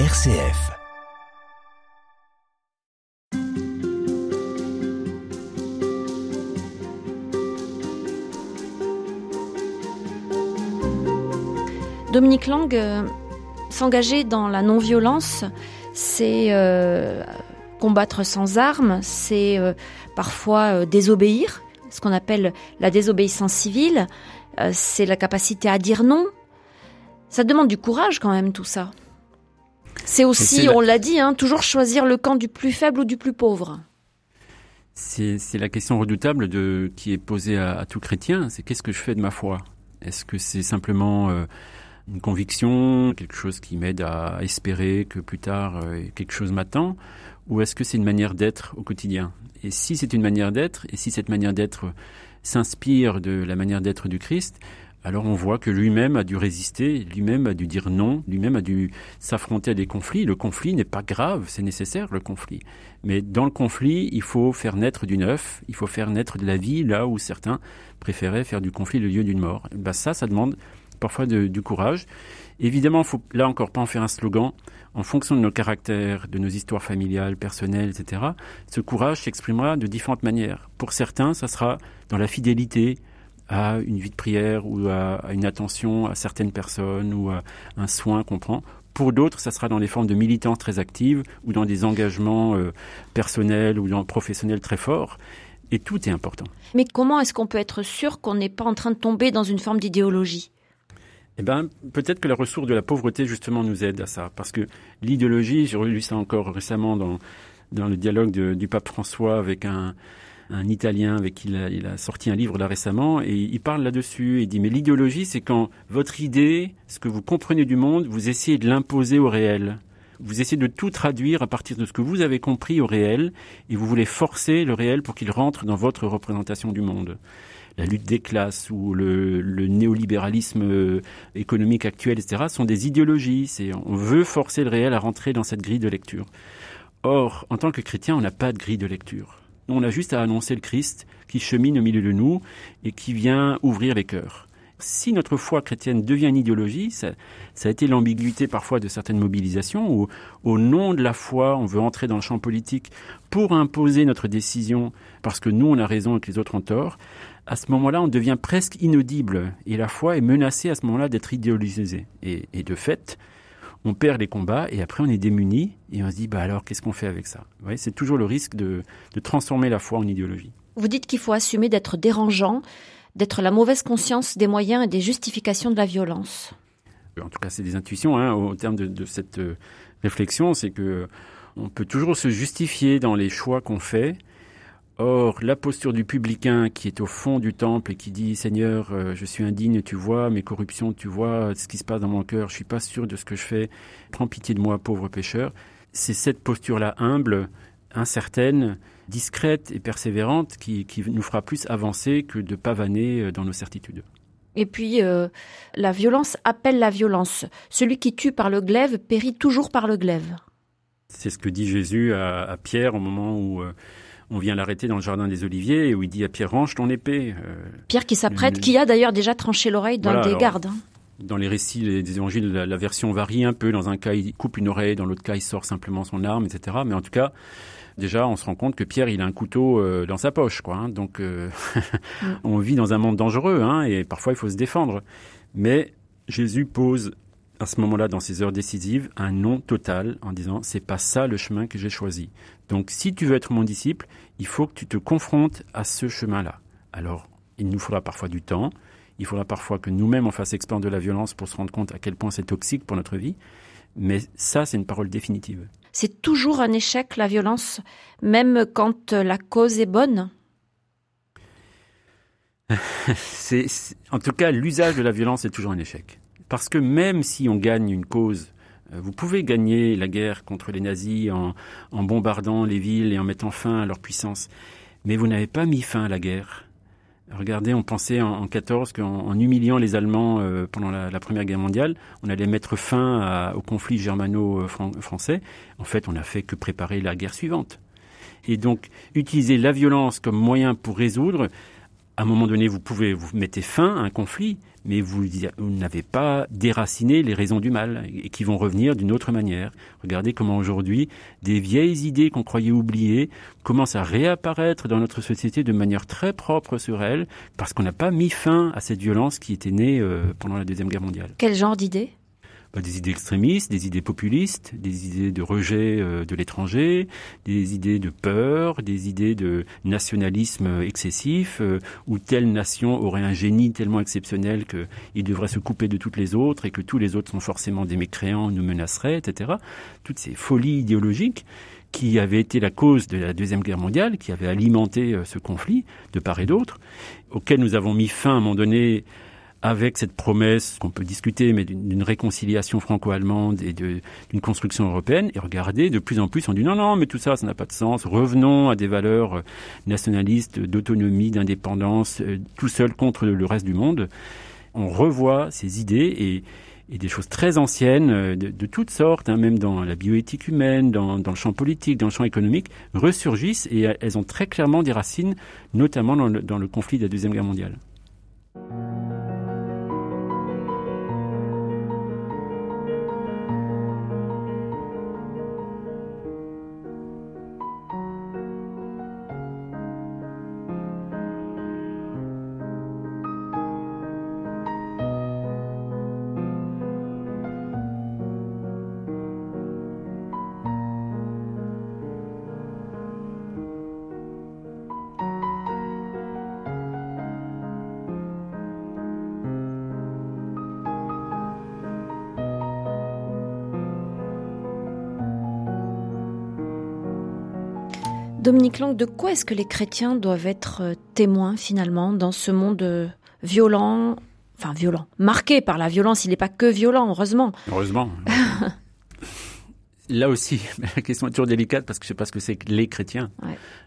RCF. Dominique Lang, euh, s'engager dans la non-violence, c'est euh, combattre sans armes, c'est euh, parfois désobéir, ce qu'on appelle la désobéissance civile, c'est la capacité à dire non. Ça demande du courage quand même tout ça. C'est aussi, on l'a dit, hein, toujours choisir le camp du plus faible ou du plus pauvre. C'est c'est la question redoutable de, qui est posée à, à tout chrétien, c'est qu'est-ce que je fais de ma foi? Est-ce que c'est simplement euh, une conviction, quelque chose qui m'aide à espérer que plus tard euh, quelque chose m'attend? Ou est-ce que c'est une manière d'être au quotidien? Et si c'est une manière d'être, et si cette manière d'être s'inspire de la manière d'être du Christ, alors on voit que lui-même a dû résister, lui-même a dû dire non, lui-même a dû s'affronter à des conflits. Le conflit n'est pas grave, c'est nécessaire le conflit. Mais dans le conflit, il faut faire naître du neuf, il faut faire naître de la vie là où certains préféraient faire du conflit le lieu d'une mort. Ben ça, ça demande parfois du courage. Évidemment, faut là encore pas en faire un slogan. En fonction de nos caractères, de nos histoires familiales, personnelles, etc., ce courage s'exprimera de différentes manières. Pour certains, ça sera dans la fidélité à une vie de prière ou à, à une attention à certaines personnes ou à un soin qu'on prend. Pour d'autres, ça sera dans des formes de militance très actives ou dans des engagements euh, personnels ou dans- professionnels très forts. Et tout est important. Mais comment est-ce qu'on peut être sûr qu'on n'est pas en train de tomber dans une forme d'idéologie? Eh ben, peut-être que la ressource de la pauvreté, justement, nous aide à ça. Parce que l'idéologie, j'ai relu ça encore récemment dans, dans le dialogue de- du pape François avec un, un Italien avec qui il a, il a sorti un livre là récemment, et il parle là-dessus. Il dit, mais l'idéologie, c'est quand votre idée, ce que vous comprenez du monde, vous essayez de l'imposer au réel. Vous essayez de tout traduire à partir de ce que vous avez compris au réel, et vous voulez forcer le réel pour qu'il rentre dans votre représentation du monde la lutte des classes ou le, le néolibéralisme euh, économique actuel, etc., sont des idéologies. C'est, on veut forcer le réel à rentrer dans cette grille de lecture. Or, en tant que chrétien, on n'a pas de grille de lecture. On a juste à annoncer le Christ qui chemine au milieu de nous et qui vient ouvrir les cœurs. Si notre foi chrétienne devient une idéologie, ça, a été l'ambiguïté parfois de certaines mobilisations où, au nom de la foi, on veut entrer dans le champ politique pour imposer notre décision parce que nous, on a raison et que les autres ont tort à ce moment-là, on devient presque inaudible et la foi est menacée à ce moment-là d'être idéologisée. Et de fait, on perd les combats et après on est démuni et on se dit bah alors qu'est-ce qu'on fait avec ça? C'est toujours le risque de, de transformer la foi en idéologie. Vous dites qu'il faut assumer d'être dérangeant, d'être la mauvaise conscience des moyens et des justifications de la violence. En tout cas, c'est des intuitions hein, au terme de, de cette euh, réflexion, c'est que on peut toujours se justifier dans les choix qu'on fait. Or, la posture du publicain qui est au fond du temple et qui dit Seigneur, euh, je suis indigne, tu vois mes corruptions, tu vois ce qui se passe dans mon cœur, je suis pas sûr de ce que je fais, prends pitié de moi, pauvre pécheur. C'est cette posture-là humble, incertaine, discrète et persévérante qui, qui nous fera plus avancer que de pavaner euh, dans nos certitudes. Et puis, euh, la violence appelle la violence. Celui qui tue par le glaive périt toujours par le glaive. C'est ce que dit Jésus à, à Pierre au moment où euh, on vient l'arrêter dans le jardin des Oliviers et où il dit à Pierre range ton épée. Euh, Pierre qui s'apprête, qui a d'ailleurs déjà tranché l'oreille d'un Voilà, des alors- gardes. hein. dans les récits des évangiles, la, la version varie un peu. Dans un cas, il coupe une oreille, dans l'autre cas, il sort simplement son arme, etc. Mais en tout cas, déjà, on se rend compte que Pierre, il a un couteau euh, dans sa poche, quoi. hein. Donc, euh, on vit dans un monde dangereux, hein, et parfois, il faut se défendre. Mais Jésus pose à ce moment-là, dans ces heures décisives, un non total en disant c'est pas ça le chemin que j'ai choisi. Donc, si tu veux être mon disciple, il faut que tu te confrontes à ce chemin-là. Alors, il nous faudra parfois du temps. Il faudra parfois que nous-mêmes on fasse expérience de la violence pour se rendre compte à quel point c'est toxique pour notre vie. Mais ça, c'est une parole définitive. C'est toujours un échec, la violence, même quand la cause est bonne? C'est- en tout cas, l'usage de la violence est toujours un échec. Parce que même si on gagne une cause, euh, vous pouvez gagner la guerre contre les nazis en, bombardant les villes et en mettant fin à leur puissance, mais vous n'avez pas mis fin à la guerre. Regardez, on pensait en, en 14 qu'en en humiliant les Allemands euh, pendant la, Première Guerre mondiale, on allait mettre fin au conflit germano-français. En fait, on n'a fait que préparer la guerre suivante. Et donc, utiliser la violence comme moyen pour résoudre, à un moment donné, vous pouvez vous mettez fin à un conflit, mais vous, n'avez pas déraciné les raisons du mal et qui vont revenir d'une autre manière. Regardez comment aujourd'hui des vieilles idées qu'on croyait oubliées commencent à réapparaître dans notre société de manière très propre sur elles parce qu'on n'a pas mis fin à cette violence qui était née euh, pendant la Deuxième Guerre mondiale. Quel genre d'idées? Des idées extrémistes, des idées populistes, des idées de rejet euh, de l'étranger, des idées de peur, des idées de nationalisme excessif, euh, où telle nation aurait un génie tellement exceptionnel qu'il devrait se couper de toutes les autres et que tous les autres sont forcément des mécréants, nous menaceraient, etc. Toutes ces folies idéologiques qui avaient été la cause de la Deuxième Guerre mondiale, qui avaient alimenté euh, ce conflit de part et d'autre, auquel nous avons mis fin à un moment donné avec cette promesse qu'on peut discuter, mais d'une réconciliation franco-allemande et d'une construction européenne. Et regardez, de plus en plus, on dit non, non, mais tout ça, ça n'a pas de sens. Revenons à des valeurs euh, nationalistes, d'autonomie, d'indépendance, euh, tout seul contre le reste du monde. On revoit ces idées et, des choses très anciennes, euh, de, toutes sortes, hein, même dans la bioéthique humaine, dans, le champ politique, dans le champ économique, ressurgissent et elles ont très clairement des racines, notamment dans le conflit de la Deuxième Guerre mondiale. Dominique Lang, de quoi est-ce que les chrétiens doivent être euh, témoins finalement dans ce monde euh, violent, enfin violent, marqué par la violence? Il n'est pas que violent, heureusement. Heureusement. Là aussi, la question est toujours délicate parce que je sais pas ce que c'est que les chrétiens.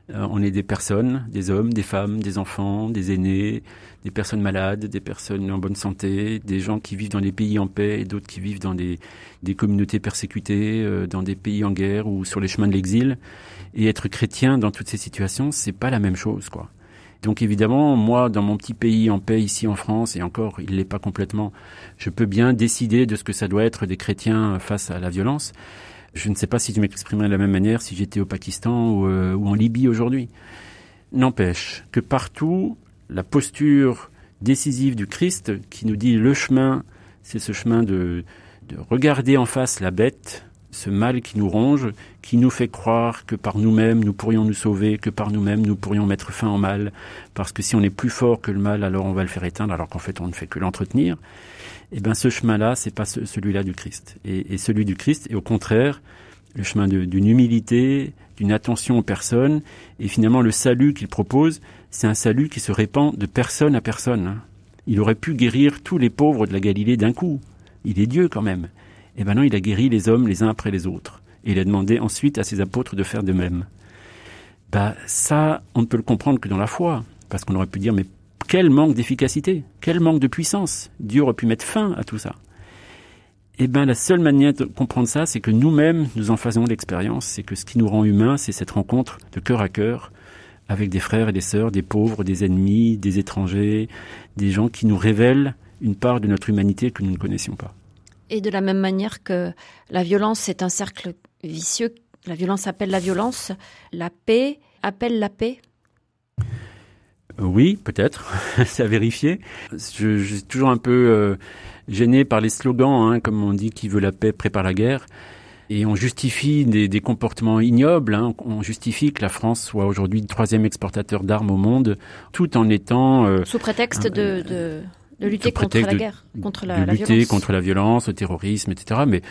Euh, on est des personnes, des hommes, des femmes, des enfants, des aînés, des personnes malades, des personnes en bonne santé, des gens qui vivent dans des pays en paix et d'autres qui vivent dans des, des communautés persécutées, dans des pays en guerre ou sur les chemins de l'exil. Et être chrétien dans toutes ces situations, c'est pas la même chose, quoi. Donc évidemment, moi, dans mon petit pays en paix ici en France, et encore, il l'est pas complètement, je peux bien décider de ce que ça doit être des chrétiens face à la violence. Je ne sais pas si je m'exprimerais de la même manière si j'étais au Pakistan ou, euh, ou en Libye aujourd'hui. N'empêche que partout, la posture décisive du Christ qui nous dit le chemin, c'est ce chemin de regarder en face la bête, ce mal qui nous ronge, qui nous fait croire que par nous-mêmes nous pourrions nous sauver, que par nous-mêmes nous pourrions mettre fin au mal, parce que si on est plus fort que le mal, alors on va le faire éteindre, alors qu'en fait on ne fait que l'entretenir. Eh bien, ce chemin-là, c'est pas celui-là du Christ. Et, celui du Christ est au contraire le chemin d'une humilité, d'une attention aux personnes, et finalement le salut qu'il propose, c'est un salut qui se répand de personne à personne. Hein. Il aurait pu guérir tous les pauvres de la Galilée d'un coup. Il est Dieu quand même. Et maintenant, il a guéri les hommes les uns après les autres. Et il a demandé ensuite à ses apôtres de faire de même. Bah, ça, on ne peut le comprendre que dans la foi. Parce qu'on aurait pu dire, mais quel manque d'efficacité, quel manque de puissance. Dieu aurait pu mettre fin à tout ça. Eh bien, la seule manière de comprendre ça, c'est que nous-mêmes, nous en faisons l'expérience. C'est que ce qui nous rend humains, c'est cette rencontre de cœur à cœur avec des frères et des sœurs, des pauvres, des ennemis, des étrangers, des gens qui nous révèlent une part de notre humanité que nous ne connaissions pas. Et de la même manière que la violence est un cercle vicieux, la violence appelle la violence, la paix appelle la paix Oui, peut-être, c'est à vérifier. Je, suis toujours un peu euh, gêné par les slogans, hein, comme on dit qui veut la paix prépare la guerre. Et on justifie des, comportements ignobles. Hein. On justifie que la France soit aujourd'hui le troisième exportateur d'armes au monde, tout en étant euh, sous prétexte de, de lutter contre la guerre, contre la, de lutter contre la violence, le terrorisme, etc. Mais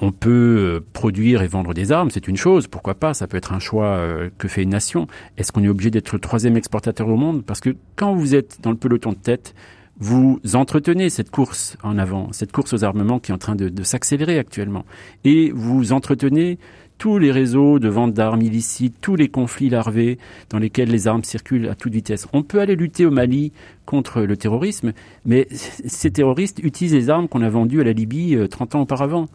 on peut euh, produire et vendre des armes, c'est une chose, pourquoi pas? Ça peut être un choix euh, que fait une nation. Est-ce qu'on est obligé d'être le troisième exportateur au monde? Parce que quand vous êtes dans le peloton de tête, vous entretenez cette course en avant, cette course aux armements qui est en train de, de s'accélérer actuellement, et vous entretenez tous les réseaux de vente d'armes illicites, tous les conflits larvés dans lesquels les armes circulent à toute vitesse. On peut aller lutter au Mali contre le terrorisme, mais ces terroristes utilisent les armes qu'on a vendues à la Libye 30 euh, ans auparavant.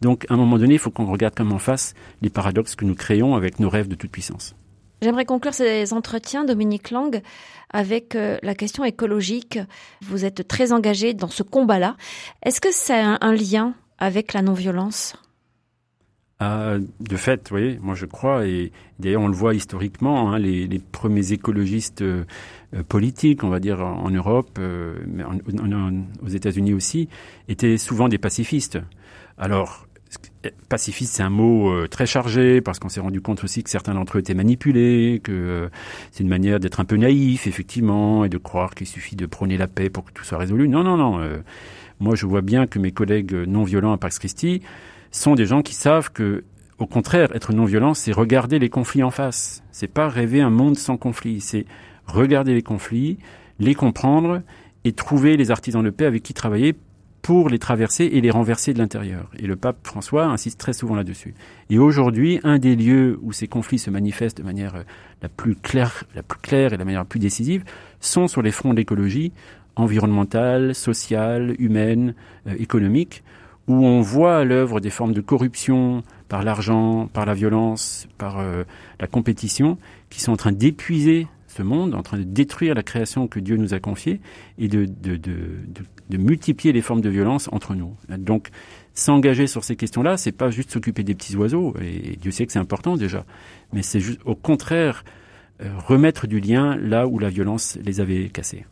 Donc, à un moment donné, il faut qu'on regarde comme en face les paradoxes que nous créons avec nos rêves de toute puissance. J'aimerais conclure ces entretiens, Dominique Lang, avec euh, la question écologique. Vous êtes très engagé dans ce combat-là. Est-ce que c'est un, lien avec la non-violence? Ah, de fait, oui, moi je crois, et d'ailleurs on le voit historiquement, hein, les, premiers écologistes euh, politiques, on va dire en Europe, euh, mais aux États-Unis aussi, étaient souvent des pacifistes. Alors, pacifiste, c'est un mot euh, très chargé parce qu'on s'est rendu compte aussi que certains d'entre eux étaient manipulés, que euh, c'est une manière d'être un peu naïf, effectivement, et de croire qu'il suffit de prôner la paix pour que tout soit résolu. Non, non, non. Euh, moi, je vois bien que mes collègues non violents à Pax Christi sont des gens qui savent que, au contraire, être non violent, c'est regarder les conflits en face. C'est pas rêver un monde sans conflits. C'est regarder les conflits, les comprendre et trouver les artisans de paix avec qui travailler pour les traverser et les renverser de l'intérieur. Et le pape François insiste très souvent là-dessus. Et aujourd'hui, un des lieux où ces conflits se manifestent de manière euh, la plus claire, la plus claire et la manière la plus décisive sont sur les fronts de l'écologie environnementale, sociale, humaine, euh, économique, où on voit à l'œuvre des formes de corruption par l'argent, par la violence, par euh, la compétition, qui sont en train d'épuiser ce monde, en train de détruire la création que Dieu nous a confiée et de, multiplier les formes de violence entre nous. Donc, s'engager sur ces questions-là, c'est pas juste s'occuper des petits oiseaux, et Dieu sait que c'est important déjà, mais c'est au contraire, euh, remettre du lien là où la violence les avait cassés.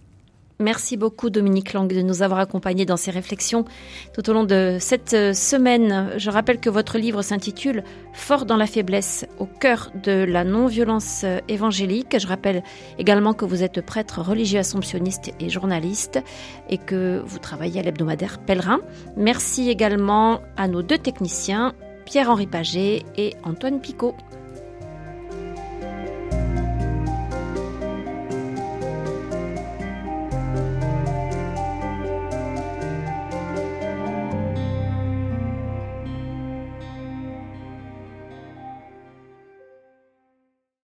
Merci beaucoup Dominique Lang de nous avoir accompagnés dans ces réflexions tout au long de cette euh, semaine. Je rappelle que votre livre s'intitule Fort dans la faiblesse au cœur de la non-violence euh, évangélique. Je rappelle également que vous êtes prêtre religieux assomptionniste et journaliste et que vous travaillez à l'hebdomadaire Pèlerin. Merci également à nos deux techniciens, Pierre-Henri Paget et Antoine Picot.